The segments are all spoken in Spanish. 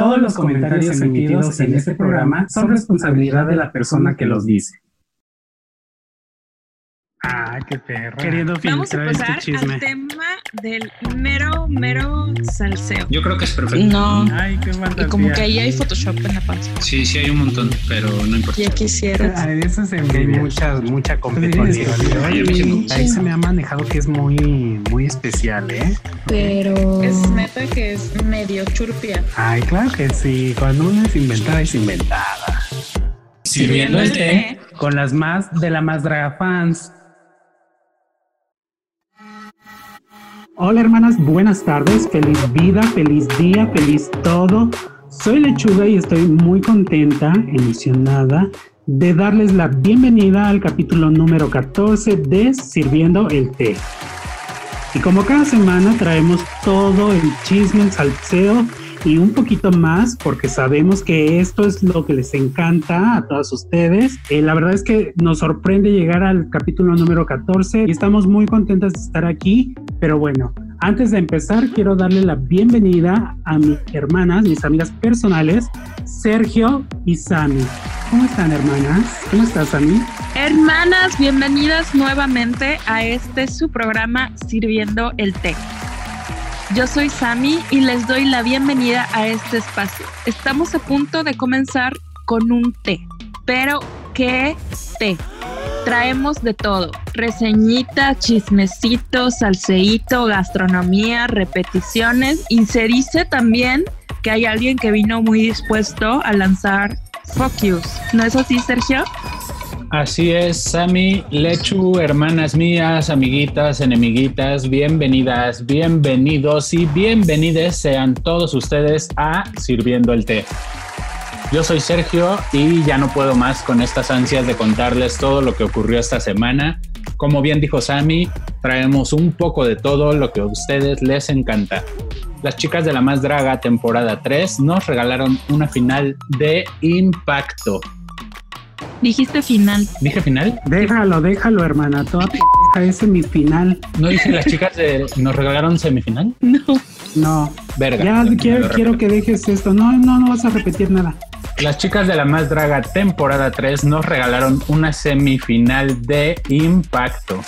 Todos los comentarios emitidos en este programa son responsabilidad de la persona que los dice. Ah, qué perro. Queriendo Vamos a filtrar este pasar chisme. al tema del mero, mero salseo. Yo creo que es perfecto. No. Ay, qué Y como que ahí hay Photoshop en la panza. Sí, sí hay un montón, pero no importa. Ya quisieras. Ah, hay mucha, mucha competencia. sí, Ay, a mí sí me gusta. Ahí se me ha manejado que es muy, muy especial, ¿eh? Pero es neta que es medio churpia. Ay, claro que sí. Cuando uno es inventada, es inventada. Sirviendo el té. Con las más de la más draga fans. Hola hermanas, buenas tardes, feliz vida, feliz día, feliz todo. Soy Lechuga y estoy muy contenta, emocionada de darles la bienvenida al capítulo número 14 de Sirviendo el Té. Y como cada semana traemos todo el chisme, el salseo y un poquito más porque sabemos que esto es lo que les encanta a todos ustedes. Eh, la verdad es que nos sorprende llegar al capítulo número 14 y estamos muy contentas de estar aquí. Pero bueno, antes de empezar quiero darle la bienvenida a mis hermanas, mis amigas personales, Sergio y Sami. ¿Cómo están hermanas? ¿Cómo estás Sami? Hermanas, bienvenidas nuevamente a este su programa Sirviendo el Té. Yo soy Sami y les doy la bienvenida a este espacio. Estamos a punto de comenzar con un té, pero ¿qué té? Traemos de todo, reseñita, chismecito, salseíto, gastronomía, repeticiones y se dice también que hay alguien que vino muy dispuesto a lanzar Focus. ¿No es así, Sergio? Así es, Sami, Lechu, hermanas mías, amiguitas, enemiguitas, bienvenidas, bienvenidos y bienvenides sean todos ustedes a Sirviendo el Té. Yo soy Sergio y ya no puedo más con estas ansias de contarles todo lo que ocurrió esta semana. Como bien dijo Sami, traemos un poco de todo lo que a ustedes les encanta. Las chicas de la más draga temporada 3 nos regalaron una final de impacto. Dijiste final. ¿Dije final? Déjalo, déjalo hermana, toda p*** es semifinal. ¿No dije las chicas de nos regalaron semifinal? No. No, Verga. ya quiero, quiero que dejes esto. No, no, no vas a repetir nada. Las chicas de la más draga temporada 3 nos regalaron una semifinal de impacto.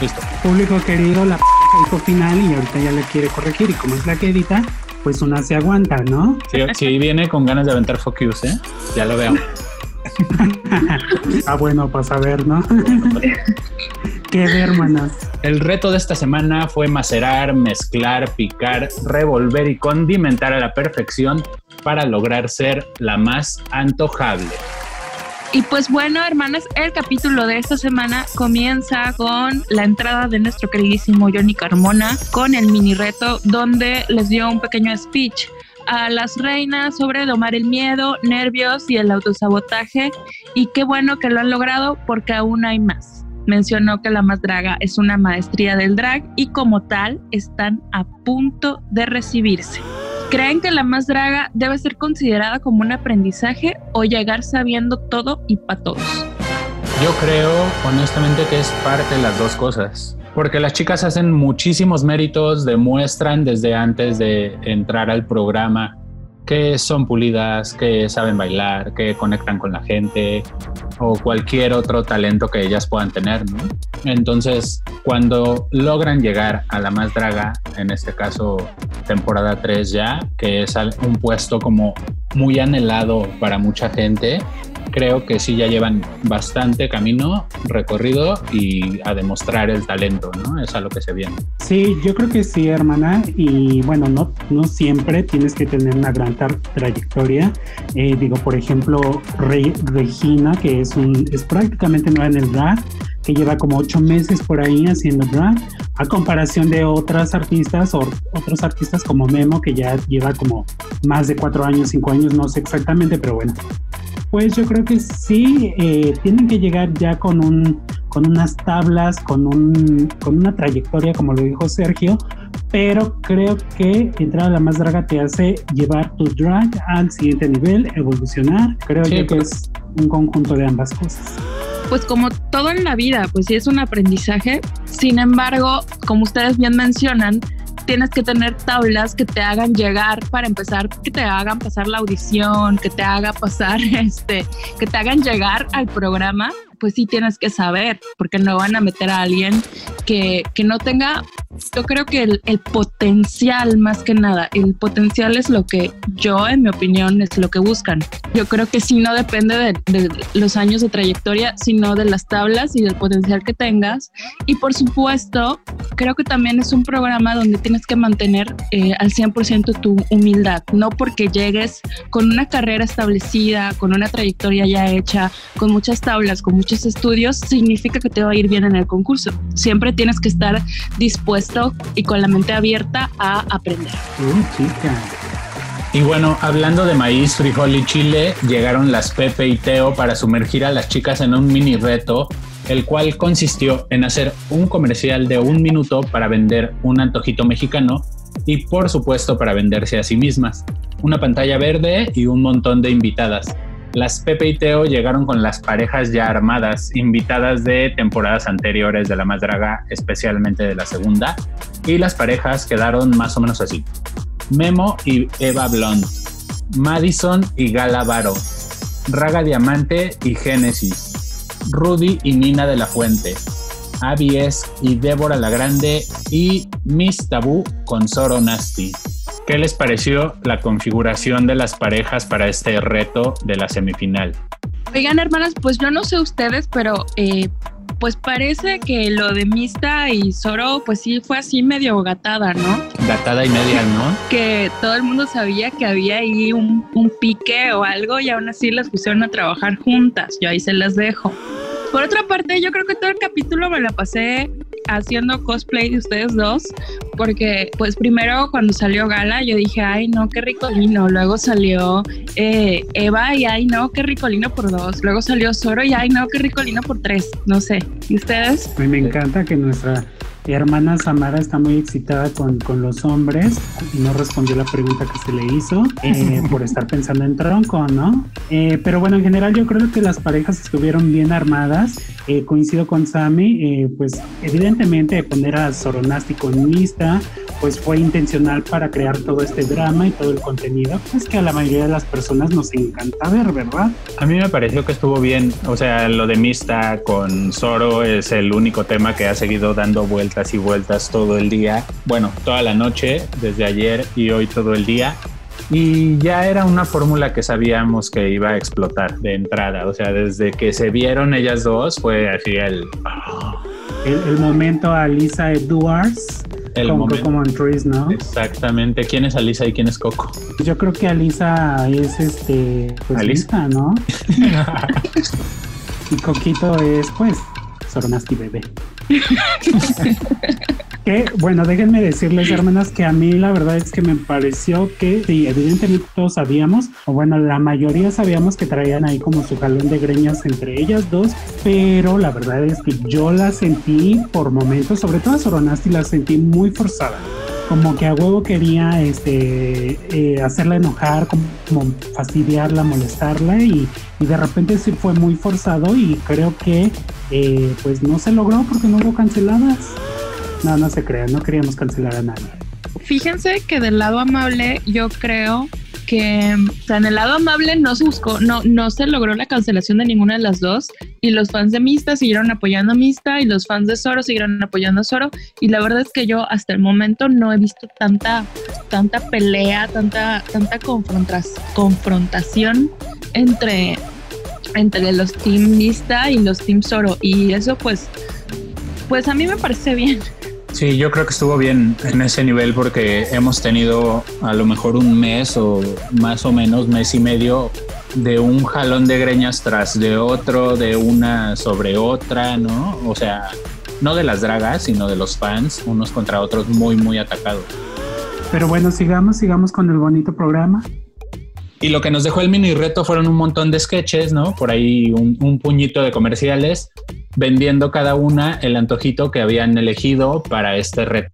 Listo. Público querido, la p dijo final y ahorita ya le quiere corregir. Y como es la que edita, pues una se aguanta, ¿no? Sí, sí viene con ganas de aventar focus, ¿eh? Ya lo veo. Ah, bueno, pues a ver, ¿no? ¿Qué de hermanas? El reto de esta semana fue macerar, mezclar, picar, revolver y condimentar a la perfección para lograr ser la más antojable. Y pues bueno, hermanas, el capítulo de esta semana comienza con la entrada de nuestro queridísimo Johnny Carmona con el mini reto donde les dio un pequeño speech a las reinas sobre domar el miedo, nervios y el autosabotaje. Y qué bueno que lo han logrado porque aún hay más. Mencionó que la más draga es una maestría del drag y como tal están a punto de recibirse. ¿Creen que la más draga debe ser considerada como un aprendizaje o llegar sabiendo todo y para todos? Yo creo honestamente que es parte de las dos cosas. Porque las chicas hacen muchísimos méritos, demuestran desde antes de entrar al programa que son pulidas, que saben bailar, que conectan con la gente o cualquier otro talento que ellas puedan tener. Entonces, cuando logran llegar a la más draga, en este caso temporada 3 ya, que es un puesto como muy anhelado para mucha gente, creo que sí ya llevan bastante camino recorrido y a demostrar el talento, ¿no? Es a lo que se viene. Sí, yo creo que sí, hermana. Y bueno, no, no siempre tienes que tener una gran trayectoria. Eh, digo, por ejemplo, Re- Regina, que es, un, es prácticamente nueva en el drag, que lleva como ocho meses por ahí haciendo drag, a comparación de otras artistas o otros artistas como Memo, que ya lleva como más de cuatro años, cinco años, no sé exactamente, pero bueno. Pues yo creo que sí, eh, tienen que llegar ya con un con unas tablas, con un con una trayectoria, como lo dijo Sergio, pero creo que entrar a la más draga te hace llevar tu drag al siguiente nivel, evolucionar. Creo Sí, yo que es un conjunto de ambas cosas. Pues como todo en la vida, pues sí es un aprendizaje. Sin embargo, como ustedes bien mencionan, tienes que tener tablas que te hagan llegar para empezar, que te hagan pasar la audición, que te haga pasar este, que te hagan llegar al programa pues sí tienes que saber, porque no van a meter a alguien que, que no tenga, yo creo que el, el, potencial más que nada, el potencial es lo que yo, en mi opinión, es lo que buscan. Yo creo que sí no depende de, de los años de trayectoria, sino de las tablas y del potencial que tengas. Y por supuesto, creo que también es un programa donde tienes que mantener eh, al 100% tu humildad, no porque llegues con una carrera establecida, con una trayectoria ya hecha, con muchas tablas, con muchos estudios, significa que te va a ir bien en el concurso. Siempre tienes que estar dispuesto y con la mente abierta a aprender. Uh, chica. Y bueno, hablando de maíz, frijol y chile, llegaron las Pepe y Teo para sumergir a las chicas en un mini reto, el cual consistió en hacer un comercial de un minuto para vender un antojito mexicano y por supuesto para venderse a sí mismas. Una pantalla verde y un montón de invitadas. Las Pepe y Teo llegaron con las parejas ya armadas, invitadas de temporadas anteriores de La Más Draga, especialmente de la segunda, y las parejas quedaron más o menos así. Memo y Eva Blond, Madison y Gala Varo, Raga Diamante y Génesis, Rudy y Nina de la Fuente, Abies y Débora la Grande y Miss Tabú con Zoro Nasty. ¿Qué les pareció la configuración de las parejas para este reto de la semifinal? Oigan, hermanas, pues yo no sé ustedes, pero eh, pues parece que lo de Mista y Zoro, pues sí fue así medio gatada, ¿no? Gatada y media, ¿no? Que todo el mundo sabía que había ahí un, un pique o algo y aún así las pusieron a trabajar juntas. Yo ahí se las dejo. Por otra parte, yo creo que todo el capítulo me la pasé haciendo cosplay de ustedes dos, porque pues primero cuando salió Gala yo dije, ay no, qué ricolino, luego salió eh, Eva y ay no, qué ricolino por dos, luego salió Zoro y ay no, qué ricolino por tres, no sé, ¿y ustedes? Me encanta que nuestra hermana Samara está muy excitada con, con los hombres y no respondió la pregunta que se le hizo eh, por estar pensando en tronco, ¿no? Eh, pero bueno, en general yo creo que las parejas estuvieron bien armadas. Eh, coincido con Sammy, pues evidentemente poner a Soronasti con lista pues fue intencional para crear todo este drama y todo el contenido, pues que a la mayoría de las personas nos encanta ver, ¿verdad? A mí me pareció que estuvo bien, o sea, lo de Mista con Zoro es el único tema que ha seguido dando vueltas y vueltas todo el día, bueno, toda la noche, desde ayer y hoy todo el día. Y ya era una fórmula que sabíamos que iba a explotar de entrada. O sea, desde que se vieron ellas dos fue así el... El, el momento a Lisa Edwards El con momento. Coco Montrese, ¿no? Exactamente. ¿Quién es Alisa y quién es Coco? Yo creo que Alisa es este, pues ¿Alisa? ¿no? Y Coquito es, pues, Soronasti bebé. que, bueno, déjenme decirles, hermanas, que a mí la verdad es que me pareció que, evidentemente todos sabíamos, o bueno, la mayoría sabíamos que traían ahí como su jalón de greñas entre ellas dos, pero la verdad es que yo la sentí por momentos, sobre todo a Soronasti, la sentí muy forzada como que a huevo quería este eh, hacerla enojar, como, fastidiarla, molestarla y, y, de repente sí fue muy forzado y creo que eh, pues no se logró porque no hubo canceladas. No, no se crea, no queríamos cancelar a nadie. Fíjense que del lado amable yo creo que o sea, en el lado amable no se buscó, no, no se logró la cancelación de ninguna de las dos y los fans de Mista siguieron apoyando a Mista y los fans de Zoro siguieron apoyando a Zoro y la verdad es que yo hasta el momento no he visto tanta, tanta pelea, tanta, tanta confrontación entre, entre los Team Mista y los Team Zoro y eso pues, pues a mí me parece bien. Sí, yo creo que estuvo bien en ese nivel porque hemos tenido a lo mejor un mes o más o menos mes y medio de un jalón de greñas tras de otro, de una sobre otra, ¿no? O sea, no de las dragas, sino de los fans, unos contra otros muy, muy atacados. Pero bueno, sigamos, sigamos con el bonito programa. Y lo que nos dejó el mini reto fueron un montón de sketches, ¿no? Por ahí un, un puñito de comerciales vendiendo cada una el antojito que habían elegido para este reto.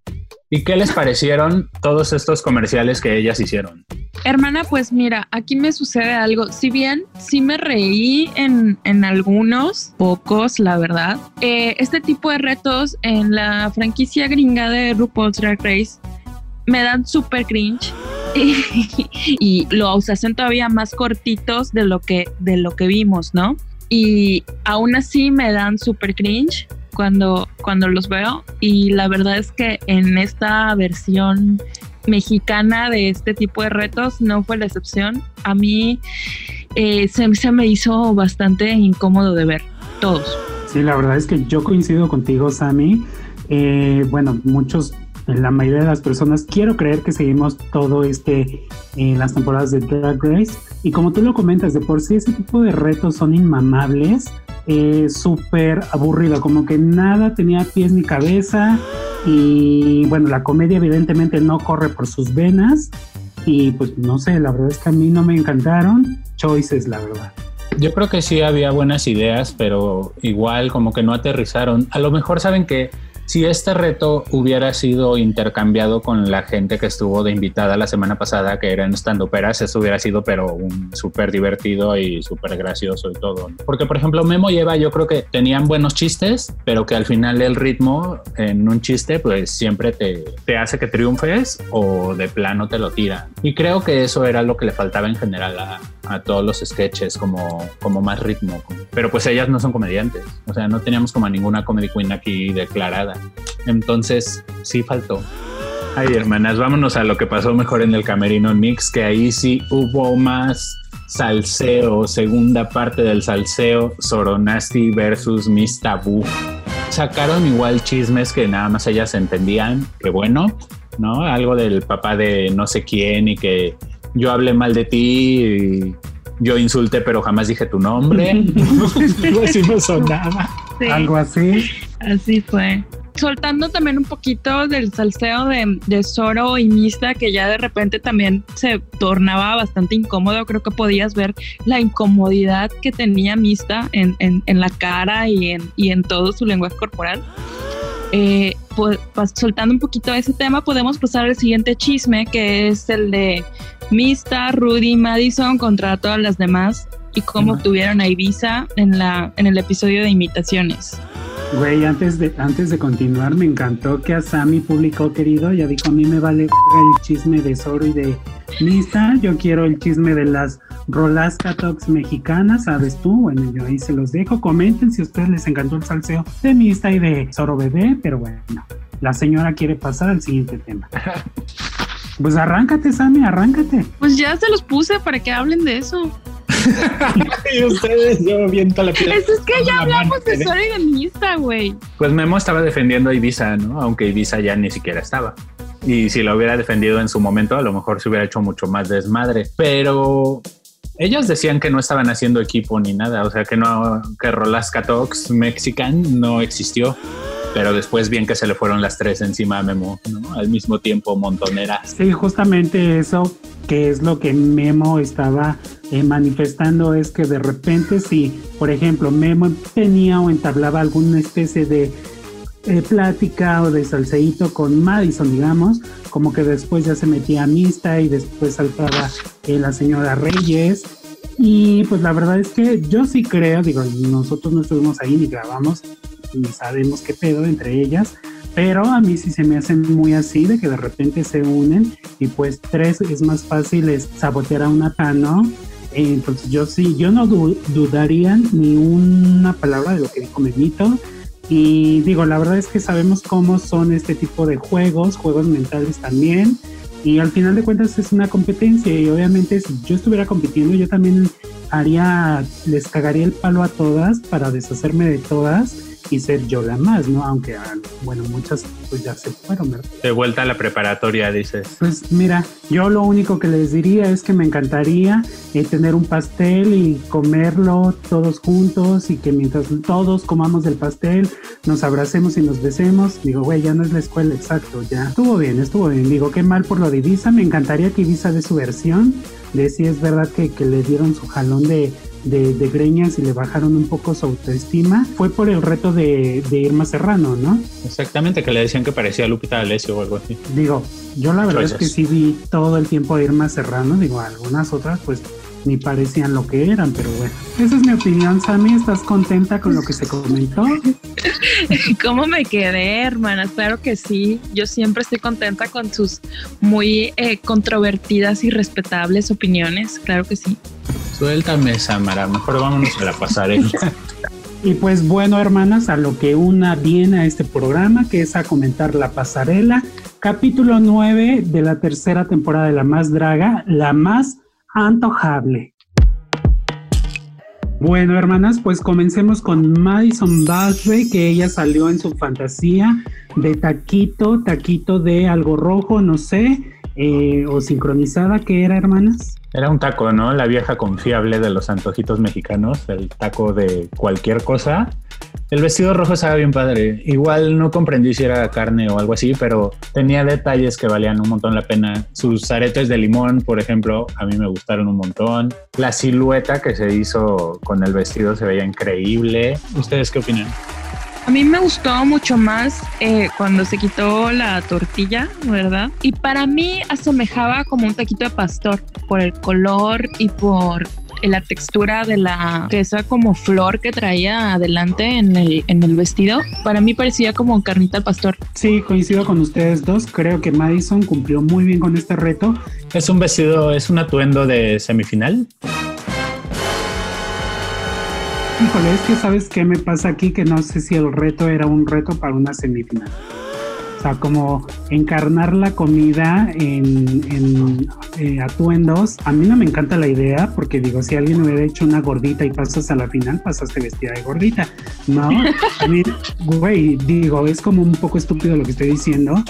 ¿Y qué les parecieron todos estos comerciales que ellas hicieron? Hermana, pues mira, aquí me sucede algo. Si bien sí me reí en, en algunos, pocos, la verdad, eh, este tipo de retos en la franquicia gringa de RuPaul's Drag Race me dan súper cringe. Y, los hacen todavía más cortitos de lo que, de lo que vimos, ¿no? Y aún así me dan súper cringe cuando, cuando los veo. Y la verdad es que en esta versión mexicana de este tipo de retos no fue la excepción. A mí eh, se, se me hizo bastante incómodo de ver, todos. Sí, la verdad es que yo coincido contigo, Sammy. Eh, bueno, muchos, la mayoría de las personas, quiero creer que seguimos todo este, en las temporadas de Drag Race. Y como tú lo comentas, de por sí ese tipo de retos son inmamables, eh, súper aburrido, como que nada tenía pies ni cabeza. Y bueno, la comedia evidentemente no corre por sus venas. Y pues no sé, la verdad es que a mí no me encantaron. Choices, la verdad. Yo creo que sí había buenas ideas, pero igual como que no aterrizaron. A lo mejor saben que si este reto hubiera sido intercambiado con la gente que estuvo de invitada la semana pasada, que eran stand-uperas, eso hubiera sido pero un súper divertido y súper gracioso y todo. Porque, por ejemplo, Memo y Eva yo creo que tenían buenos chistes, pero que al final el ritmo en un chiste pues siempre te, te hace que triunfes o de plano te lo tira. Y creo que eso era lo que le faltaba en general a, a todos los sketches, como, como más ritmo. Pero pues ellas no son comediantes, o sea, no teníamos como ninguna comedy queen aquí declarada. Entonces, sí faltó. Ay, hermanas, vámonos a lo que pasó mejor en el Camerino Mix, que ahí sí hubo más salseo, segunda parte del salseo, Soronasti versus Miss Tabú. Sacaron igual chismes que nada más ellas entendían, que bueno, ¿no? Algo del papá de no sé quién y que yo hablé mal de ti y yo insulté pero jamás dije tu nombre. así me sonaba. Algo así. Así fue soltando también un poquito del salseo de, de Zoro y Mista, que ya de repente también se tornaba bastante incómodo. Creo que podías ver la incomodidad que tenía Mista en, en, la cara y en, y en todo su lenguaje corporal. Eh, pues, soltando un poquito ese tema, podemos pasar al siguiente chisme, que es el de Mista, Rudy, Madison contra todas las demás y cómo obtuvieron a Ibiza en, la, en el episodio de imitaciones. Güey, antes de, antes de continuar, me encantó que a Sammy publicó, querido, ya dijo, a mí me vale el chisme de Zoro y de Mista, yo quiero el chisme de las rolas Talks mexicanas, ¿sabes tú? Bueno, yo ahí se los dejo, comenten si a ustedes les encantó el salseo de Mista y de Zoro Bebé, pero bueno, la señora quiere pasar al siguiente tema. Pues arráncate, Sammy, arráncate. Pues ya se los puse para que hablen de eso. y ustedes, yo viento la piel. Eso es que ya hablamos de y de güey. Pues Memo estaba defendiendo a Ibiza, ¿no? Aunque Ibiza ya ni siquiera estaba. Y si lo hubiera defendido en su momento, a lo mejor se hubiera hecho mucho más desmadre. Pero ellos decían que no estaban haciendo equipo ni nada, o sea que no, que Rolasca Talks Mexican no existió pero después bien que se le fueron las tres encima a Memo, ¿no? Al mismo tiempo, montonera. Sí, justamente eso que es lo que Memo estaba eh, manifestando es que de repente si, por ejemplo, Memo tenía o entablaba alguna especie de eh, plática o de salseíto con Madison, digamos, como que después ya se metía a Mista y después saltaba eh, la señora Reyes. Y pues la verdad es que yo sí creo, digo, nosotros no estuvimos ahí ni grabamos, ni sabemos qué pedo entre ellas, pero a mí sí se me hacen muy así de que de repente se unen y pues tres es más fácil es sabotear a una ¿no? Entonces yo sí, yo no dudaría ni una palabra de lo que dijo Memito. Y digo, la verdad es que sabemos cómo son este tipo de juegos, juegos mentales también. Y al final de cuentas es una competencia y obviamente si yo estuviera compitiendo yo también haría, les cagaría el palo a todas para deshacerme de todas y ser yo la más, ¿no? Aunque, ah, bueno, muchas pues ya se fueron, ¿verdad? De vuelta a la preparatoria, dices. Pues mira, yo lo único que les diría es que me encantaría eh, tener un pastel y comerlo todos juntos y que mientras todos comamos el pastel, nos abracemos y nos besemos. Digo, güey, ya no es la escuela, exacto, ya. Estuvo bien, estuvo bien. Digo, qué mal por lo de Ibiza, me encantaría que Ibiza dé su versión de si es verdad que, que le dieron su jalón de de, greñas y le bajaron un poco su autoestima, fue por el reto de, Irma Serrano, ¿no? Exactamente, que le decían que parecía Lupita D'Alessio o algo así. Digo, yo la verdad es que sí vi todo el tiempo a Irma Serrano, digo, algunas otras pues ni parecían lo que eran, pero bueno. Esa es mi opinión, Sammy. ¿Estás contenta con lo que se comentó? ¿Cómo me quedé, hermanas? Claro que sí. Yo siempre estoy contenta con sus muy eh, controvertidas y respetables opiniones. Claro que sí. Suéltame, Samara. Mejor vámonos a la pasarela. Y pues bueno, hermanas, a lo que una viene a este programa, que es a comentar La Pasarela, capítulo 9 de la tercera temporada de La Más Draga, La Más Antojable. Bueno, hermanas, pues comencemos con Madison Basre, que ella salió en su fantasía de taquito, taquito de algo rojo, no sé, eh, o sincronizada, ¿qué era, hermanas? Era un taco, ¿no? La vieja confiable de los antojitos mexicanos, el taco de cualquier cosa. El vestido rojo estaba bien padre. Igual no comprendí si era carne o algo así, pero tenía detalles que valían un montón la pena. Sus aretes de limón, por ejemplo, a mí me gustaron un montón. La silueta que se hizo con el vestido se veía increíble. ¿Ustedes qué opinan? A mí me gustó mucho más eh, cuando se quitó la tortilla, ¿verdad? Y para mí asemejaba como un taquito de pastor por el color y por la textura de la que esa como flor que traía adelante en el, en el vestido. Para mí parecía como carnita al pastor. Sí, coincido con ustedes dos. Creo que Madison cumplió muy bien con este reto. Es un vestido, es un atuendo de semifinal. Híjole, es que sabes qué me pasa aquí, que no sé si el reto era un reto para una semifinal. Sea, como encarnar la comida en, eh, atuendos. A mí no me encanta la idea porque digo, si alguien hubiera hecho una gordita y pasas a la final, pasaste vestida de gordita. No, a mí, güey, digo, es como un poco estúpido lo que estoy diciendo,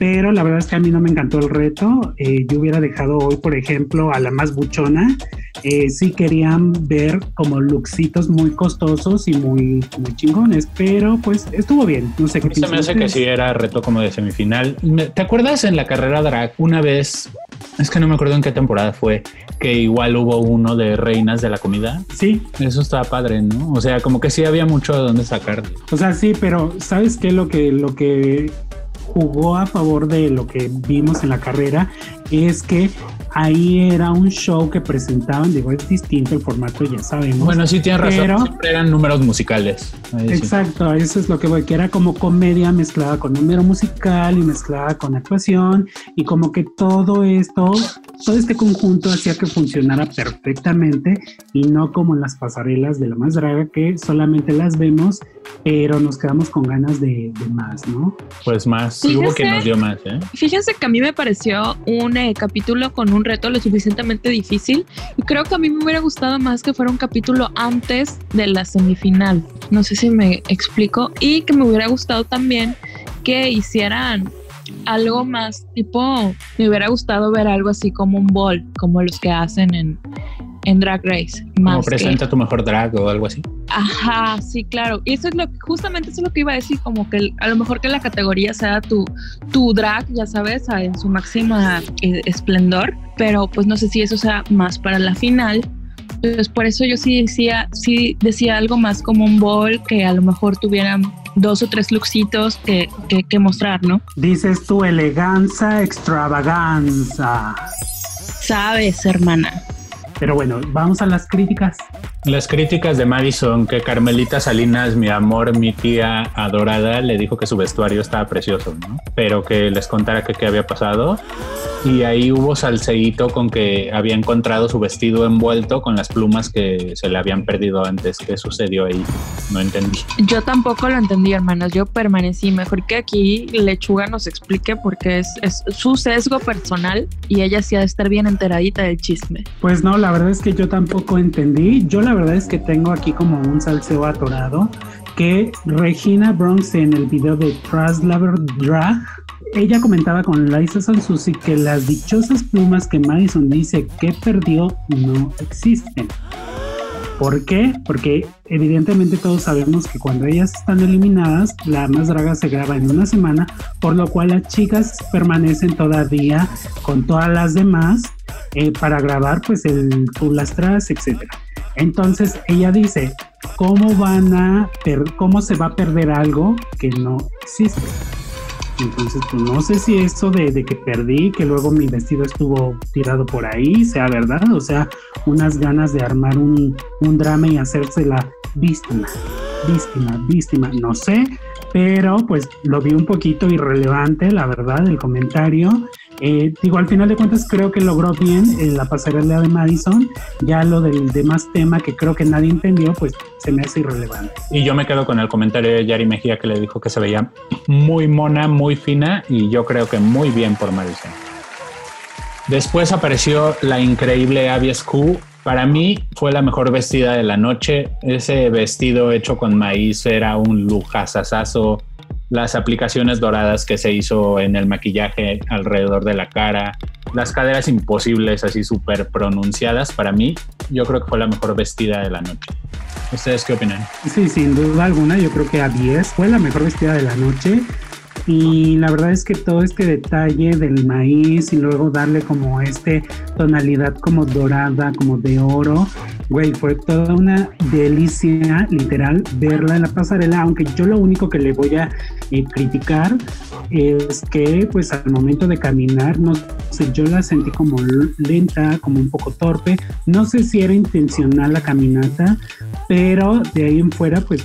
pero la verdad es que a mí no me encantó el reto. Eh, yo hubiera dejado hoy, por ejemplo, a la más buchona eh, sí querían ver como looksitos muy costosos y muy, muy chingones, pero pues estuvo bien. No sé qué Se me hace que sí era reto como de semifinal. ¿Te acuerdas en la carrera drag una vez? Es que no me acuerdo en qué temporada fue, que igual hubo uno de reinas de la comida. Sí. Eso estaba padre, ¿no? O sea, como que sí había mucho de dónde sacar. O sea, sí, pero ¿sabes qué? Lo que, lo que jugó a favor de lo que vimos en la carrera es que ahí era un show que presentaban, digo, es distinto el formato, ya sabemos. Bueno, sí tienes razón, siempre eran números musicales. exacto, eso es lo que voy, que era como comedia mezclada con número musical y mezclada con actuación y como que todo esto, todo este conjunto hacía que funcionara perfectamente y no como en las pasarelas de la más draga que solamente las vemos, pero nos quedamos con ganas de, más, ¿no? Pues más, sí hubo que nos dio más, ¿eh? Fíjense que a mí me pareció un eh, capítulo con un reto lo suficientemente difícil y creo que a mí me hubiera gustado más que fuera un capítulo antes de la semifinal. No sé si me explico y que me hubiera gustado también que hicieran algo más tipo, me hubiera gustado ver algo así como un ball, como los que hacen en, en Drag Race. Más como presenta tu mejor drag o algo así. Ajá, sí, claro. Y eso es lo que, justamente eso es lo que iba a decir, como que a lo mejor que la categoría sea tu, tu drag, ya sabes, en su máxima eh, esplendor, pero pues no sé si eso sea más para la final. Pues por eso yo sí decía, sí decía algo más como un ball que a lo mejor tuvieran dos o tres looksitos que, que, que mostrar, ¿no? Dices tu elegancia, extravaganza. Sabes, hermana. Pero bueno, vamos a las críticas. Las críticas de Madison, que Carmelita Salinas, mi amor, mi tía adorada, le dijo que su vestuario estaba precioso, ¿no? Pero que les contara qué había pasado. Y ahí hubo salseíto con que había encontrado su vestido envuelto con las plumas que se le habían perdido antes. ¿Qué sucedió ahí? No entendí. Yo tampoco lo entendí, hermanos. Yo permanecí. Mejor que aquí Lechuga nos explique porque es, es su sesgo personal y ella sí ha de estar bien enteradita del chisme. Pues no, la verdad es que yo tampoco entendí. Yo la verdad es que tengo aquí como un salseo atorado que Regina Bronx en el video de Traslaver Drag ella comentaba con Liza Sansusi que las dichosas plumas que Madison dice que perdió no existen. ¿Por qué? Porque evidentemente todos sabemos que cuando ellas están eliminadas, la más draga se graba en una semana, por lo cual las chicas permanecen todavía con todas las demás eh, para grabar pues el full lastras, etc. Entonces ella dice, ¿cómo van a, cómo se va a perder algo que no existe? Entonces, pues no sé si esto de, que perdí, que luego mi vestido estuvo tirado por ahí, sea verdad. O sea, unas ganas de armar un, un drama y hacerse la víctima, víctima, víctima, no sé, pero pues lo vi un poquito irrelevante, la verdad, el comentario. Eh, digo, al final de cuentas creo que logró bien en la pasarela de Madison. Ya lo del demás tema que creo que nadie entendió, pues se me hace irrelevante. Y yo me quedo con el comentario de Yari Mejía que le dijo que se veía muy mona, muy fina y yo creo que muy bien por Madison. Después apareció la increíble Avies Q. Para mí fue la mejor vestida de la noche. Ese vestido hecho con maíz era un lujasasazo las aplicaciones doradas que se hizo en el maquillaje alrededor de la cara, las caderas imposibles así súper pronunciadas, para mí yo creo que fue la mejor vestida de la noche. ¿Ustedes qué opinan? Sí, sin duda alguna, yo creo que a 10 fue la mejor vestida de la noche. Y la verdad es que todo este detalle del maíz y luego darle como este tonalidad como dorada, como de oro, güey, fue toda una delicia literal verla en la pasarela, aunque yo lo único que le voy a eh, criticar es que pues al momento de caminar, no sé, yo la sentí como lenta, como un poco torpe, no sé si era intencional la caminata, pero de ahí en fuera pues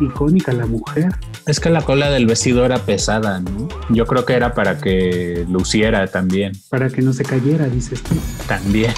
icónica la mujer. Es que la cola del vestido era pesada, ¿no? Yo creo que era para que luciera también. Para que no se cayera, dices tú. También.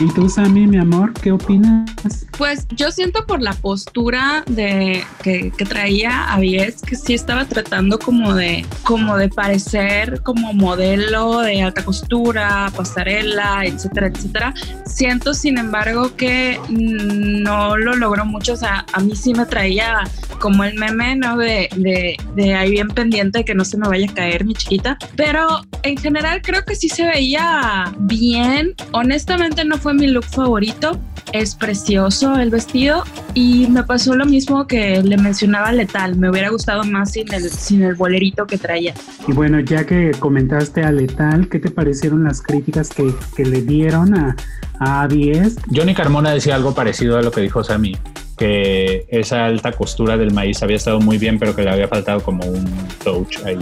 ¿Y tú, Sammy, mi amor, qué opinas? Pues yo siento por la postura de que, que traía Avies que sí estaba tratando como de, como de parecer como modelo de alta costura, pasarela, etcétera, etcétera. Siento, sin embargo, que no lo logró mucho. O sea, a mí sí me traía como el meme, ¿no? De, de, de, ahí bien pendiente de que no se me vaya a caer mi chiquita. Pero en general creo que sí se veía bien. Honestamente no fue mi look favorito. Es precioso el vestido y me pasó lo mismo que le mencionaba Letal. Me hubiera gustado más sin el, sin el bolerito que traía. Y bueno, ya que comentaste a Letal, ¿qué te parecieron las críticas que, que le dieron a, a 10? Johnny Carmona decía algo parecido a lo que dijo Sammy que esa alta costura del maíz había estado muy bien, pero que le había faltado como un touch ahí.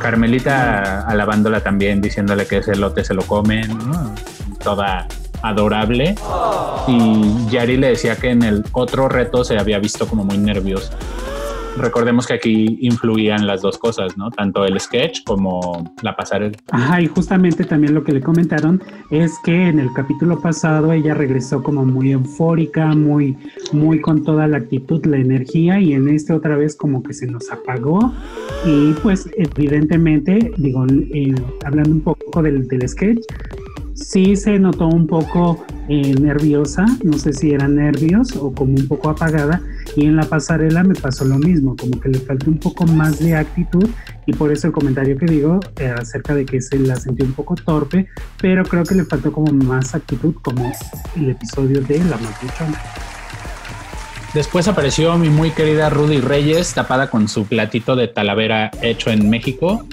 Carmelita alabándola también, diciéndole que ese lote se lo comen, ¿no? toda adorable. Y Yari le decía que en el otro reto se había visto como muy nervioso recordemos que aquí influían las dos cosas, ¿no? Tanto el sketch como la pasarela. Ajá, y justamente también lo que le comentaron es que en el capítulo pasado ella regresó como muy eufórica, muy, muy con toda la actitud, la energía, y en este otra vez como que se nos apagó. Y pues evidentemente, digo, eh, hablando un poco del, del sketch, sí se notó un poco eh, nerviosa, no sé si eran nervios o como un poco apagada, y en la pasarela me pasó lo mismo, como que le faltó un poco más de actitud y por eso el comentario que digo eh, acerca de que se la sentí un poco torpe, pero creo que le faltó como más actitud como el episodio de La Mapuchona. Después apareció mi muy querida Rudy Reyes tapada con su platito de talavera hecho en México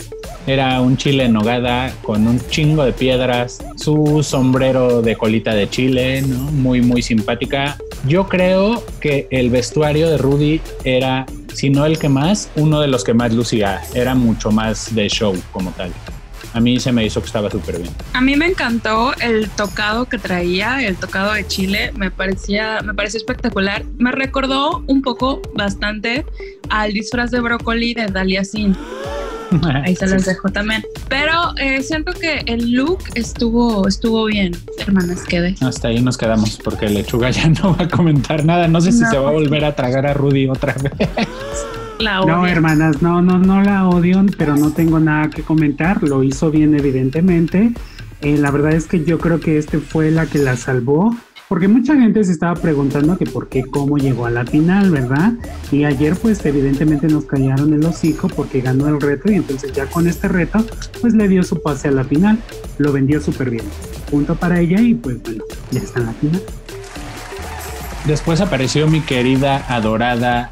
era un chile en nogada con un chingo de piedras, su sombrero de colita de chile. Muy, muy simpática. Yo creo que el vestuario de Rudy era, si no el que más, uno de los que más lucía. Era mucho más de show como tal. A mí se me hizo que estaba súper bien. A mí me encantó el tocado que traía, el tocado de Chile, me parecía, me pareció espectacular. Me recordó un poco, bastante, al disfraz de brócoli de Dalia Sin. Ahí se los dejo también. Pero eh, siento que el look estuvo, estuvo bien, hermanas, quedé. Hasta ahí nos quedamos porque Lechuga ya no va a comentar nada. No sé si se va a volver a tragar a Rudy otra vez. La no, hermanas, no, no, no la odio, pero no tengo nada que comentar. Lo hizo bien, evidentemente. Eh, la verdad es que yo creo que este fue la que la salvó. Porque mucha gente se estaba preguntando que por qué, cómo llegó a la final, ¿verdad? Y ayer pues evidentemente nos callaron el hocico porque ganó el reto y entonces ya con este reto pues le dio su pase a la final. Lo vendió súper bien. Punto para ella y pues bueno, ya está en la final. Después apareció mi querida, adorada,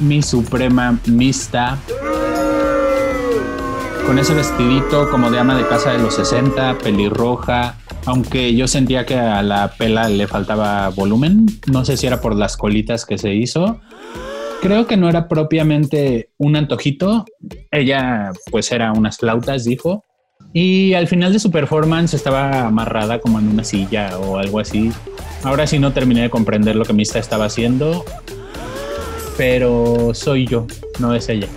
mi suprema mista. Con ese vestidito como de ama de casa de los 60, pelirroja, aunque yo sentía que a la pela le faltaba volumen, no sé si era por las colitas que se hizo. Creo que no era propiamente un antojito. Ella pues era unas flautas, dijo. Y al final de su performance estaba amarrada como en una silla o algo así. Ahora sí no terminé de comprender lo que Mista estaba haciendo, pero soy yo, no es ella.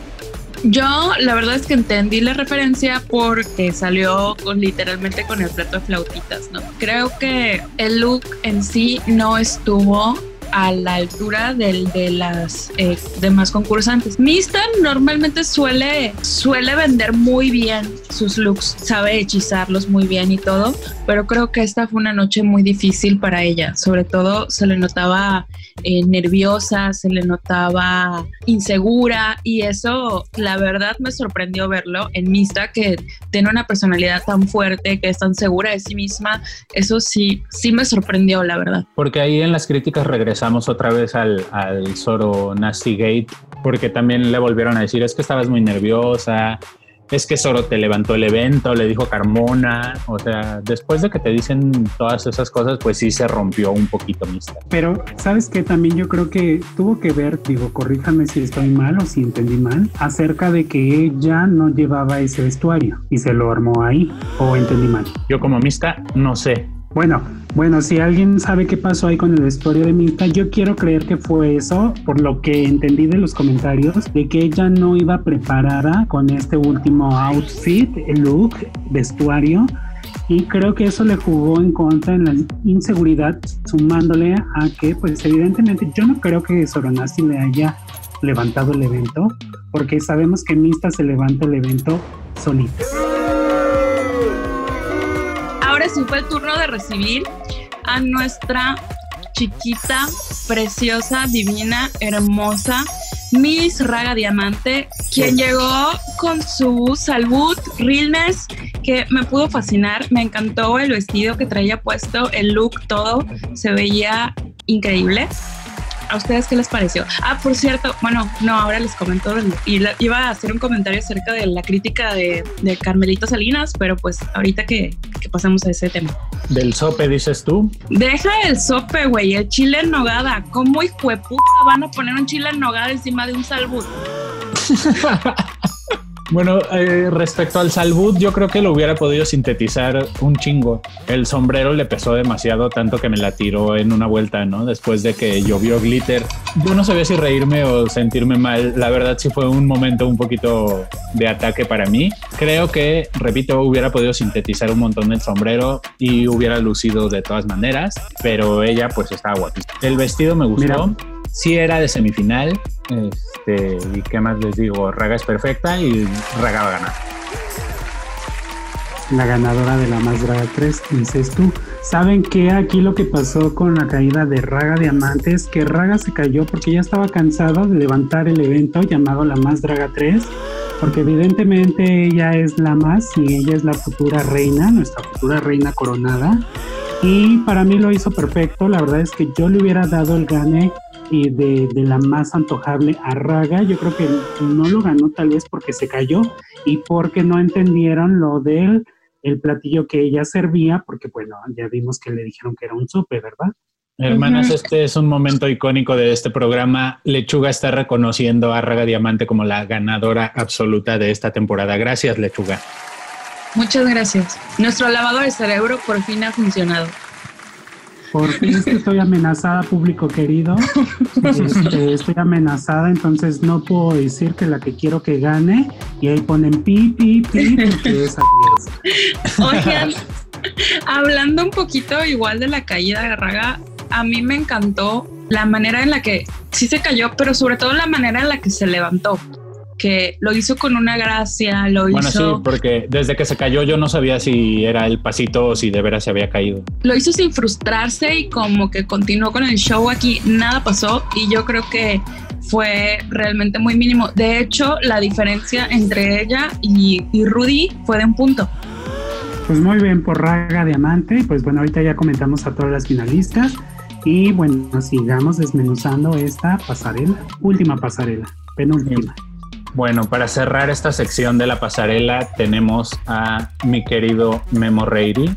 Yo la verdad es que entendí la referencia porque salió con, literalmente con el plato de flautitas, ¿no? Creo que el look en sí no estuvo a la altura del, de las eh, demás concursantes. Mista normalmente suele, suele vender muy bien sus looks, sabe hechizarlos muy bien y todo, pero creo que esta fue una noche muy difícil para ella. Sobre todo se le notaba eh, nerviosa, se le notaba insegura y eso la verdad me sorprendió verlo en Mista que tiene una personalidad tan fuerte, que es tan segura de sí misma. Eso sí, sí me sorprendió, la verdad. Porque ahí en las críticas regresamos otra vez al, al Zoro Nasty Gate, porque también le volvieron a decir, es que estabas muy nerviosa, es que Zoro te levantó el evento, le dijo Carmona, o sea, después de que te dicen todas esas cosas, pues sí se rompió un poquito Mista. Pero, ¿sabes qué? También yo creo que tuvo que ver, digo, corríjame si estoy mal o si entendí mal, acerca de que ella no llevaba ese vestuario y se lo armó ahí, o entendí mal. Yo como Mista, no sé, bueno, bueno, si alguien sabe qué pasó ahí con el vestuario de Mista, yo quiero creer que fue eso, por lo que entendí de los comentarios, de que ella no iba preparada con este último outfit, look, vestuario, y creo que eso le jugó en contra en la inseguridad, sumándole a que, pues evidentemente, yo no creo que Soronasi le haya levantado el evento, porque sabemos que Mista se levanta el evento solita fue el turno de recibir a nuestra chiquita, preciosa, divina, hermosa Miss Raga Diamante, quien llegó con su salud, realness, que me pudo fascinar. Me encantó el vestido que traía puesto, el look, todo se veía increíble. ¿A ustedes qué les pareció? Ah, por cierto, bueno, no, ahora les comento y iba a hacer un comentario acerca de la crítica de, de Carmelito Salinas, pero pues ahorita que, que, pasamos a ese tema. ¿Del sope dices tú? Deja el sope, güey, el chile en nogada. ¿Cómo hijo de puta van a poner un chile en nogada encima de un salbut? Bueno, eh, respecto al salud, yo creo que lo hubiera podido sintetizar un chingo. El sombrero le pesó demasiado, tanto que me la tiró en una vuelta, ¿no? Después de que llovió glitter. Yo no sabía si reírme o sentirme mal. La verdad sí fue un momento un poquito de ataque para mí. Creo que, repito, hubiera podido sintetizar un montón el sombrero y hubiera lucido de todas maneras, pero ella pues estaba guapísima. El vestido me gustó. Sí era de semifinal, este, y qué más les digo, Raga es perfecta y Raga va a ganar. La ganadora de la Más Draga 3, dices tú. ¿Saben qué? Aquí lo que pasó con la caída de Raga Diamantes, que Raga se cayó porque ya estaba cansada de levantar el evento llamado la Más Draga 3, porque evidentemente ella es la más y ella es la futura reina, nuestra futura reina coronada. Y para mí lo hizo perfecto. La verdad es que yo le hubiera dado el gane y de, la más antojable a Raga. Yo creo que no lo ganó tal vez porque se cayó y porque no entendieron lo del el platillo que ella servía, porque bueno, ya vimos que le dijeron que era un sope, ¿verdad? Hermanas, este es un momento icónico de este programa. Lechuga está reconociendo a Raga Diamante como la ganadora absoluta de esta temporada. Gracias, Lechuga. Muchas gracias. Nuestro lavado de cerebro por fin ha funcionado. Por fin estoy amenazada, público querido. Este, estoy amenazada, entonces no puedo decir que la que quiero que gane. Y ahí ponen pi, pi, pi, porque es Oigan, hablando un poquito igual de la caída de Raga, a mí me encantó la manera en la que sí se cayó, pero sobre todo la manera en la que se levantó que lo hizo con una gracia, lo bueno, hizo... Bueno, sí, porque desde que se cayó yo no sabía si era el pasito o si de veras se había caído. Lo hizo sin frustrarse y como que continuó con el show aquí, nada pasó y yo creo que fue realmente muy mínimo. De hecho, la diferencia entre ella y, y Rudy fue de un punto. Pues muy bien por Raga Diamante, pues bueno, ahorita ya comentamos a todas las finalistas y bueno, sigamos desmenuzando esta pasarela, última pasarela, penúltima. Bueno, para cerrar esta sección de la pasarela tenemos a mi querido Memo Reiri,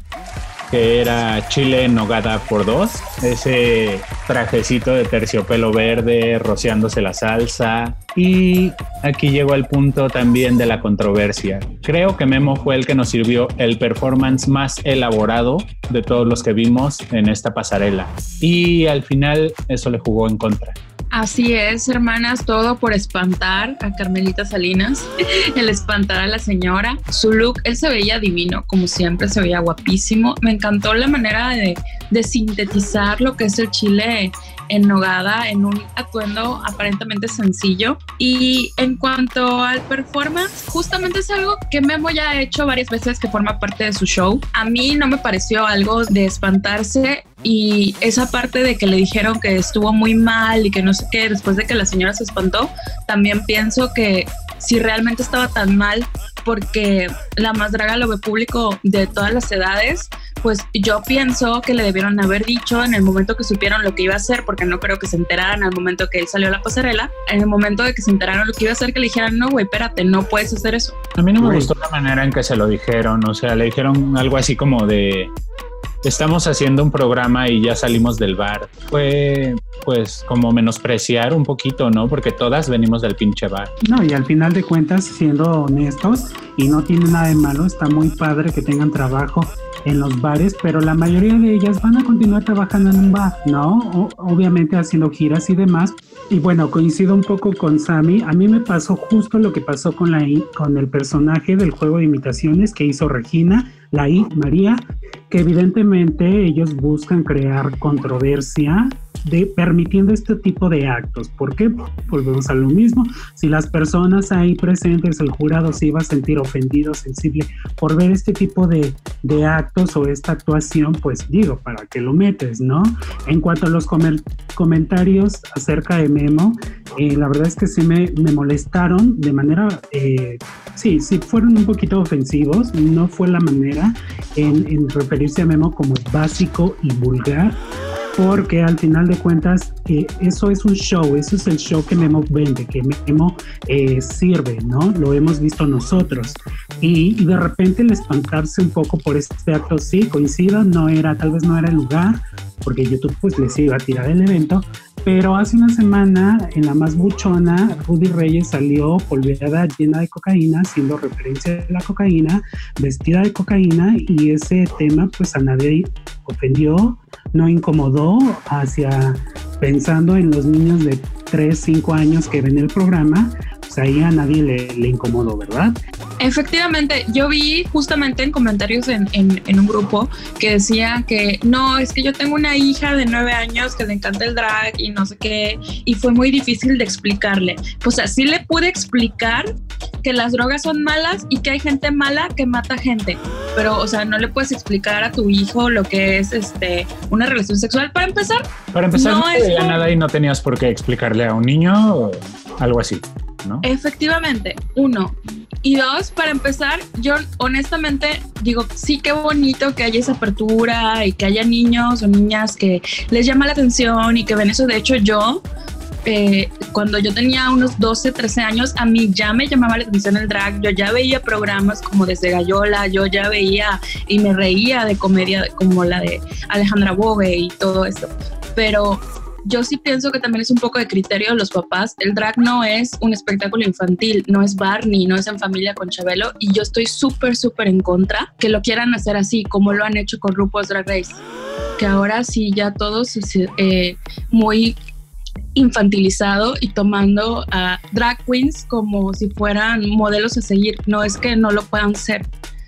que era chile nogada por dos, ese trajecito de terciopelo verde rociándose la salsa. Y aquí llegó el punto también de la controversia. Creo que Memo fue el que nos sirvió el performance más elaborado de todos los que vimos en esta pasarela. Y al final eso le jugó en contra. Así es, hermanas, todo por espantar a Carmelita Salinas, el espantar a la señora. Su look, él se veía divino, como siempre, se veía guapísimo. Me encantó la manera de, sintetizar lo que es el chile en nogada, en un atuendo aparentemente sencillo. Y en cuanto al performance, justamente es algo que Memo ya ha hecho varias veces que forma parte de su show. A mí no me pareció algo de espantarse y esa parte de que le dijeron que estuvo muy mal y que no sé qué, después de que la señora se espantó, también pienso que si realmente estaba tan mal porque la más draga lo ve público de todas las edades, pues yo pienso que le debieron haber dicho en el momento que supieron lo que iba a hacer, porque no creo que se enteraran al momento que él salió a la pasarela, en el momento de que se enteraron lo que iba a hacer, que le dijeran, no, güey, espérate, no puedes hacer eso. A mí no me gustó la manera en que se lo dijeron, o sea, le dijeron algo así como de, estamos haciendo un programa y ya salimos del bar. Fue pues como menospreciar un poquito, ¿no? Porque todas venimos del pinche bar. No, y al final de cuentas, siendo honestos, y no tiene nada de malo, está muy padre que tengan trabajo en los bares, pero la mayoría de ellas van a continuar trabajando en un bar, ¿no? obviamente haciendo giras y demás. Y bueno, coincido un poco con Sammy. A mí me pasó justo lo que pasó con, la, con el personaje del juego de imitaciones que hizo Regina, la I, María, que evidentemente ellos buscan crear controversia de permitiendo este tipo de actos. ¿Por qué? Volvemos a lo mismo. Si las personas ahí presentes, el jurado se iba a sentir ofendido, sensible por ver este tipo de, de actos o esta actuación, pues digo, ¿para qué lo metes, no? En cuanto a los comentarios acerca de Memo, eh, la verdad es que sí me, me molestaron de manera, eh, sí, sí fueron un poquito ofensivos, no fue la manera en, en referirse a Memo como básico y vulgar porque al final de cuentas eh, eso es un show, eso es el show que Memo vende, que Memo eh, sirve, ¿no? Lo hemos visto nosotros. Y, de repente el espantarse un poco por este acto, sí, coincida, no era, tal vez no era el lugar, porque YouTube pues les iba a tirar el evento, pero hace una semana en la más buchona, Rudy Reyes salió polveada llena de cocaína, haciendo referencia a la cocaína, vestida de cocaína, y ese tema pues a nadie ofendió, no incomodó hacia pensando en los niños de 3, 5 años que ven el programa, pues ahí a nadie le, incomodó, ¿verdad? Efectivamente, yo vi justamente en comentarios en, en, un grupo que decía que no, es que yo tengo una hija de 9 años que le encanta el drag y no sé qué, y fue muy difícil de explicarle. Pues así le pude explicar que las drogas son malas y que hay gente mala que mata gente, pero o sea, no le puedes explicar a tu hijo lo que es este una relación sexual para empezar. Para empezar, no, no nada y no tenías por qué explicarle a un niño o algo así. ¿No? Efectivamente, uno. Y dos, para empezar, yo honestamente digo, sí, qué bonito que haya esa apertura y que haya niños o niñas que les llama la atención y que ven eso. De hecho, yo eh, cuando yo tenía unos 12, 13 años, a mí ya me llamaba la atención el drag, yo ya veía programas como desde Gallola, yo ya veía y me reía de comedia como la de Alejandra Bogue y todo esto. Pero yo sí pienso que también es un poco de criterio de los papás. El drag no es un espectáculo infantil, no es Barney, no es en familia con Chabelo. Y yo estoy súper, súper en contra que lo quieran hacer así, como lo han hecho con RuPaul's Drag Race. Que ahora sí ya todos eh, muy infantilizado y tomando a drag queens como si fueran modelos a seguir. No es que no lo puedan ser,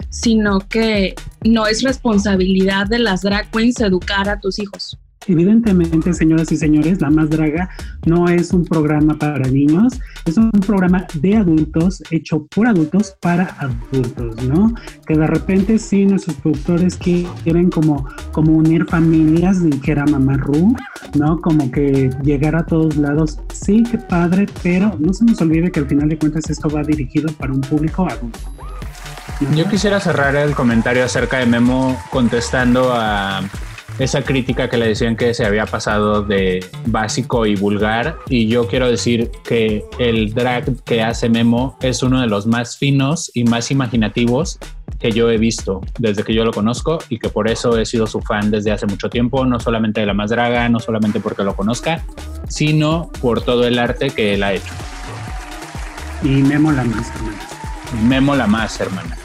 sino que no es responsabilidad de las drag queens educar a tus hijos. Evidentemente, señoras y señores, La Más Draga no es un programa para niños, es un programa de adultos, hecho por adultos para adultos, ¿no? Que de repente sí nuestros productores quieren como, como unir familias, dijera Mamá Ru, ¿no? Como que llegar a todos lados, sí, qué padre, pero no se nos olvide que al final de cuentas esto va dirigido para un público adulto. Yo quisiera cerrar el comentario acerca de Memo contestando a esa crítica que le decían que se había pasado de básico y vulgar. Y yo quiero decir que el drag que hace Memo es uno de los más finos y más imaginativos que yo he visto desde que yo lo conozco y que por eso he sido su fan desde hace mucho tiempo, no solamente de La Más Draga, no solamente porque lo conozca, sino por todo el arte que él ha hecho. Y Memo la más, hermana. Memo la más, hermana.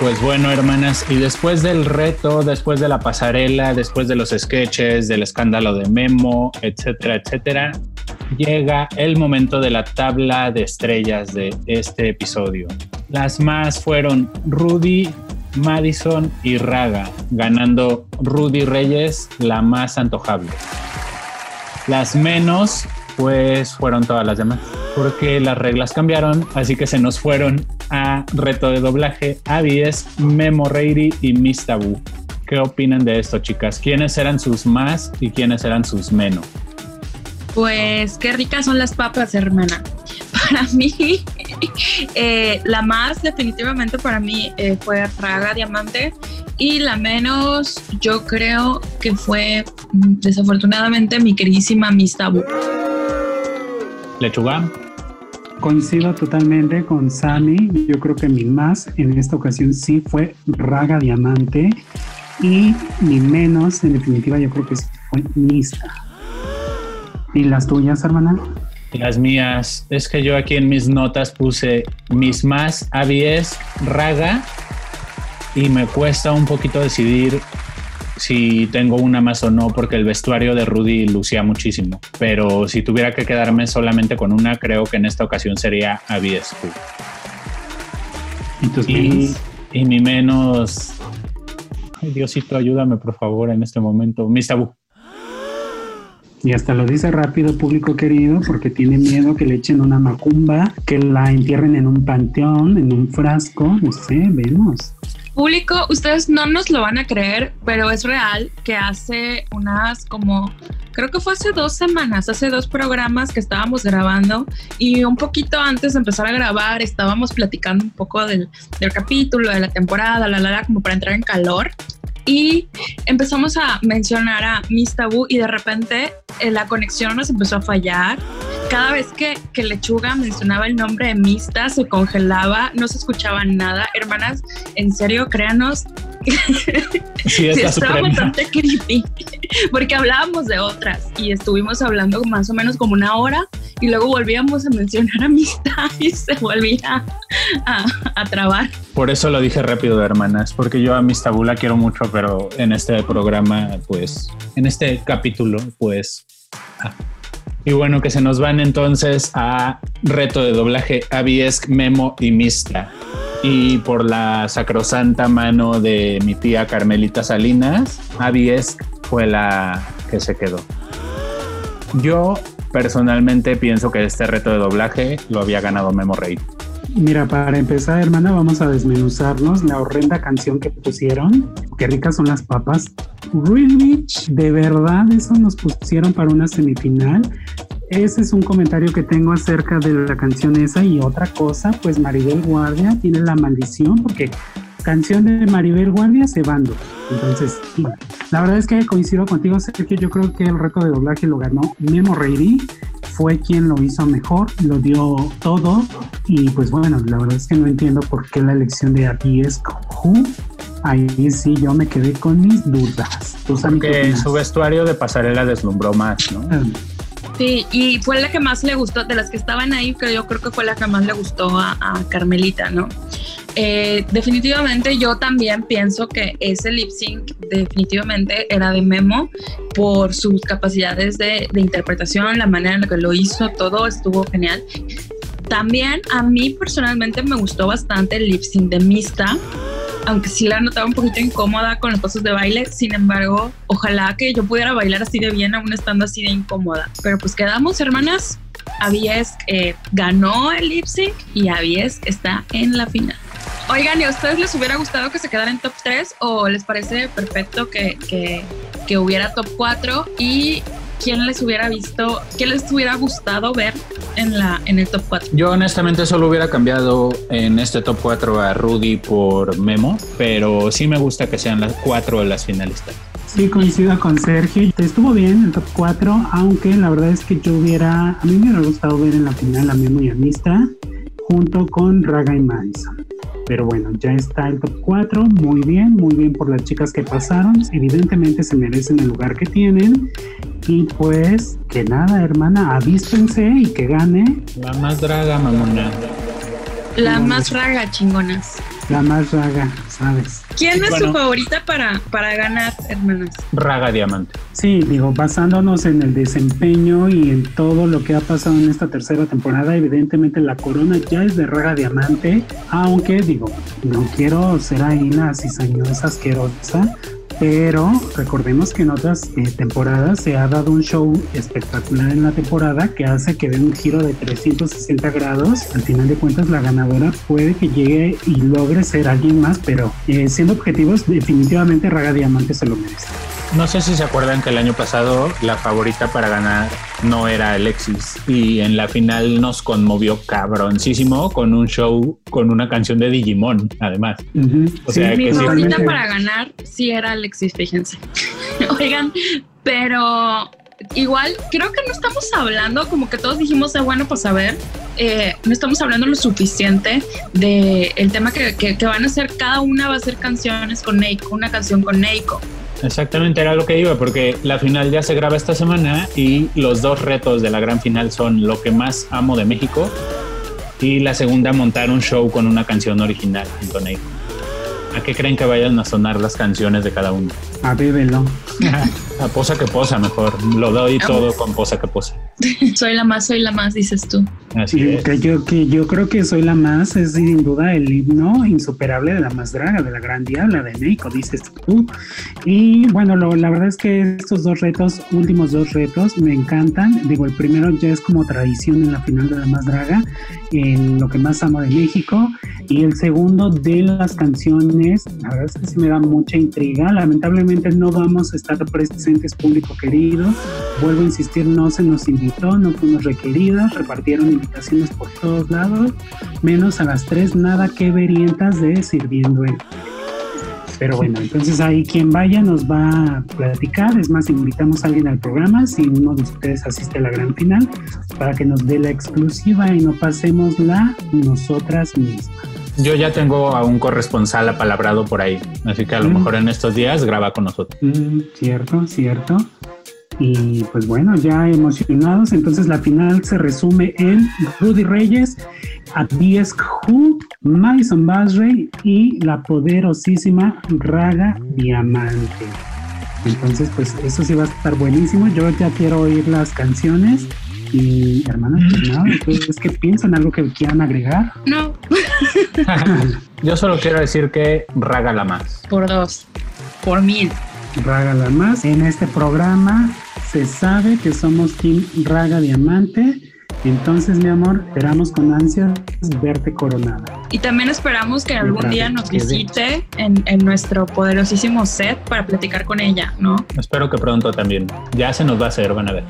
Pues bueno, hermanas, y después del reto, después de la pasarela, después de los sketches, del escándalo de Memo, etcétera, etcétera, llega el momento de la tabla de estrellas de este episodio. Las más fueron Rudy, Madison y Raga, ganando Rudy Reyes la más antojable. Las menos, pues fueron todas las demás, porque las reglas cambiaron, así que se nos fueron a reto de doblaje Abies, Memo Reiri y Miss Tabú. ¿Qué opinan de esto, chicas? ¿Quiénes eran sus más y quiénes eran sus menos? Pues qué ricas son las papas, hermana. Para mí, eh, la más definitivamente para mí eh, fue Raga Diamante y la menos yo creo que fue mm, desafortunadamente mi queridísima Miss Tabú. Lechuga. Coincido totalmente con Sammy. Yo creo que mi más en esta ocasión sí fue Raga Diamante y mi menos en definitiva yo creo que sí fue Mista. ¿Y las tuyas, hermana? Las mías, es que yo aquí en mis notas puse mis más avies raga y me cuesta un poquito decidir si tengo una más o no porque el vestuario de Rudy lucía muchísimo. Pero si tuviera que quedarme solamente con una, creo que en esta ocasión sería avies. ¿Y tus Y, y mi menos... Ay, Diosito, ayúdame por favor en este momento. Mis tabú. Y hasta lo dice rápido, público querido, porque tiene miedo que le echen una macumba, que la entierren en un panteón, en un frasco, no sé, vemos. Público, ustedes no nos lo van a creer, pero es real que hace unas como, creo que fue hace dos semanas, hace dos programas que estábamos grabando y un poquito antes de empezar a grabar estábamos platicando un poco del, del capítulo, de la temporada, la, la, la, como para entrar en calor. Y empezamos a mencionar a Miss Tabú y de repente eh, la conexión nos empezó a fallar. Cada vez que, que Lechuga mencionaba el nombre de Mista, se congelaba, no se escuchaba nada. Hermanas, en serio, créanos, Sí, es sí, bastante creepy, porque hablábamos de otras y estuvimos hablando más o menos como una hora y luego volvíamos a mencionar amistad y se volvía a, a trabar. Por eso lo dije rápido, hermanas, porque yo a mis tabú la quiero mucho, pero en este programa, pues, en este capítulo, pues. ah. Y bueno, que se nos van entonces a reto de doblaje Abiesc, Memo y Mista. Y por la sacrosanta mano de mi tía Carmelita Salinas, Abiesc fue la que se quedó. Yo personalmente pienso que este reto de doblaje lo había ganado Memo Rey. Mira, para empezar, hermana, vamos a desmenuzarnos la horrenda canción que pusieron. Qué ricas son las papas. Really Rich, de verdad, eso nos pusieron para una semifinal. Ese es un comentario que tengo acerca de la canción esa. Y otra cosa, pues Maribel Guardia tiene la maldición porque canción de Maribel Guardia se van dos. Entonces, la verdad es que coincido contigo, Sergio. Yo creo que el reto de doblaje lo ganó Memo Reiri. Fue quien lo hizo mejor, lo dio todo. Y pues bueno, la verdad es que no entiendo por qué la elección de aquí es Who. Ahí sí yo me quedé con mis dudas. ¿Tú, Sammy, qué Que opinas? su vestuario de pasarela deslumbró más, ¿no? Ah, Sí, y fue la que más le gustó, de las que estaban ahí, que yo creo que fue la que más le gustó a, a Carmelita, ¿no? Eh, definitivamente yo también pienso que ese lip sync definitivamente era de Memo por sus capacidades de, interpretación, la manera en la que lo hizo, todo estuvo genial. También a mí personalmente me gustó bastante el lip sync de Mista, aunque sí la notaba un poquito incómoda con los pasos de baile, sin embargo, ojalá que yo pudiera bailar así de bien aún estando así de incómoda. Pero pues quedamos, hermanas. Aviesk eh, ganó el lip sync y Aviesk está en la final. Oigan, ¿y a ustedes les hubiera gustado que se quedara en top 3 o les parece perfecto que, que, que hubiera top 4? ¿Y quién les hubiera visto, quién les hubiera gustado ver en, la, en el top 4? Yo honestamente solo hubiera cambiado en este top 4 a Rudy por Memo, pero sí me gusta que sean las cuatro de las finalistas. Sí, coincido con Sergio. Estuvo bien el top 4, aunque la verdad es que yo hubiera, a mí me hubiera gustado ver en la final a Memo y a Mista. junto con Raga y Madison. Pero bueno, ya está el top 4, muy bien, muy bien por las chicas que pasaron, evidentemente se merecen el lugar que tienen y pues que nada hermana, avíspense y que gane. La más draga, mamona. La más raga, chingonas. La más raga, ¿sabes? ¿Quién es su favorita para, para ganar, hermanas? Raga Diamante. Sí, digo, basándonos en el desempeño y en todo lo que ha pasado en esta tercera temporada, evidentemente la corona ya es de Raga Diamante, aunque digo, no quiero ser ahí la cizañosa asquerosa, pero recordemos que en otras eh, temporadas se ha dado un show espectacular en la temporada que hace que dé un giro de 360 grados. Al final de cuentas, la ganadora puede que llegue y logre ser alguien más, pero eh, siendo objetivos, definitivamente Raga Diamante se lo merece. No sé si se acuerdan que el año pasado la favorita para ganar no era Alexis y en la final nos conmovió cabroncísimo con un show con una canción de Digimon, además. O sea, mi favorita para ganar sí era Alexis, fíjense. Oigan, pero igual creo que no estamos hablando, como que todos dijimos, ah, bueno, pues a ver, eh, no estamos hablando lo suficiente de el tema que, que, van a hacer, cada una va a hacer canciones con Neiko, una canción con Neiko. Exactamente, era lo que iba, porque la final ya se graba esta semana y los dos retos de la gran final son lo que más amo de México y la segunda montar un show con una canción original en Tonei. ¿A qué creen que vayan a sonar las canciones de cada uno? A bébelo. a posa que posa, mejor. Lo doy todo con posa que posa. soy la más, soy la más, dices tú. Así es. Que yo, que yo creo que soy la más, es sin duda el himno insuperable de la más draga, de la gran diabla de México, dices tú. Y bueno, lo, la verdad es que estos dos retos, últimos dos retos, me encantan. Digo, el primero ya es como tradición en la final de la más draga, en lo que más amo de México. Y el segundo de las canciones, la verdad es que sí me da mucha intriga. Lamentablemente no vamos a estar presentes, público querido. Vuelvo a insistir, no se nos invitó, no fuimos requeridas, repartieron invitaciones por todos lados, menos a las tres nada que verientas de sirviendo el pero bueno, entonces ahí quien vaya nos va a platicar. Es más, invitamos a alguien al programa si uno de ustedes asiste a la gran final para que nos dé la exclusiva y no pasemos la nosotras mismas. Yo ya tengo a un corresponsal apalabrado por ahí, así que a lo mm. mejor en estos días graba con nosotros. Mm, cierto, cierto. Y pues bueno, ya emocionados, entonces la final se resume en Rudy Reyes, Adies Who, Madison Basray y la poderosísima Raga Diamante. Entonces, pues eso sí va a estar buenísimo. Yo ya quiero oír las canciones. Y hermana, pues nada, ¿es que piensan algo que quieran agregar? No. Yo solo quiero decir que Raga la más. Por dos, por mil. Raga la más. En este programa se sabe que somos Team Raga Diamante. Entonces, mi amor, esperamos con ansias verte coronada. Y también esperamos que algún día nos visite en, en, nuestro poderosísimo set para platicar con ella, ¿no? Espero que pronto también. Ya se nos va a hacer, van a ver.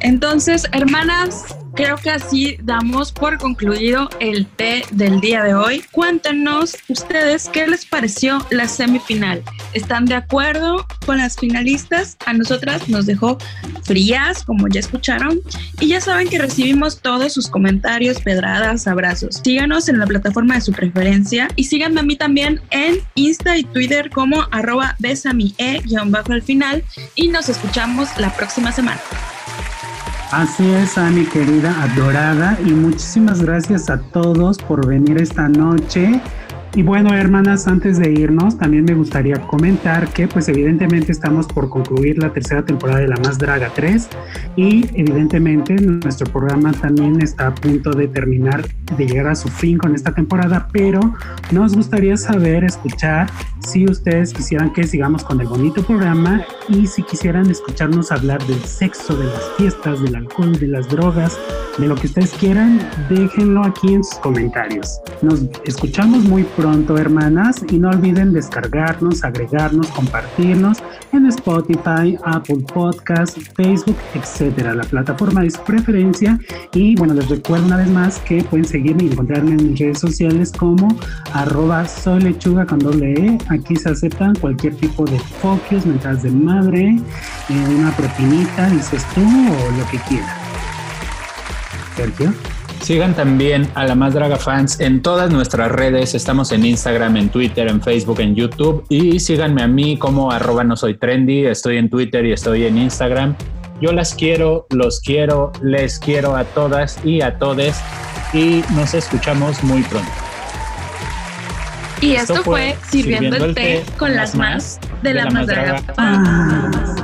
Entonces, hermanas, creo que así damos por concluido el té del día de hoy. Cuéntenos ustedes qué les pareció la semifinal. ¿Están de acuerdo con las finalistas? A nosotras nos dejó frías, como ya escucharon. Y ya saben que recibimos todos sus comentarios, pedradas, abrazos. Síganos en la plataforma de su preferencia y síganme a mí también en Insta y Twitter como arroba besami-e-bajo al final y nos escuchamos la próxima semana. Así es, mi querida adorada, y muchísimas gracias a todos por venir esta noche. Y bueno, hermanas, antes de irnos, también me gustaría comentar que pues evidentemente estamos por concluir la tercera temporada de La Más Draga 3 y evidentemente nuestro programa también está a punto de terminar, de llegar a su fin con esta temporada, pero nos gustaría saber, escuchar si ustedes quisieran que sigamos con el bonito programa y si quisieran escucharnos hablar del sexo, de las fiestas, del alcohol, de las drogas, de lo que ustedes quieran, déjenlo aquí en sus comentarios. Nos escuchamos muy pronto, hermanas, y no olviden descargarnos, agregarnos, compartirnos en Spotify, Apple Podcasts, Facebook, etcétera, la plataforma de su preferencia. Y bueno, les recuerdo una vez más que pueden seguirme y encontrarme en redes sociales como arroba soy lechuga con doble E. Aquí se aceptan cualquier tipo de focus, mientras de madre, eh, una propinita, dices tú, o lo que quieras. Sergio. Sigan también a la Más Draga Fans en todas nuestras redes. Estamos en Instagram, en Twitter, en Facebook, en YouTube. Y síganme a mí como arroba no soy trendy. Estoy en Twitter y estoy en Instagram. Yo las quiero, los quiero, les quiero a todas y a todes. Y nos escuchamos muy pronto. Y esto, fue Sirviendo, el té con las más de, la, Más Draga Fans.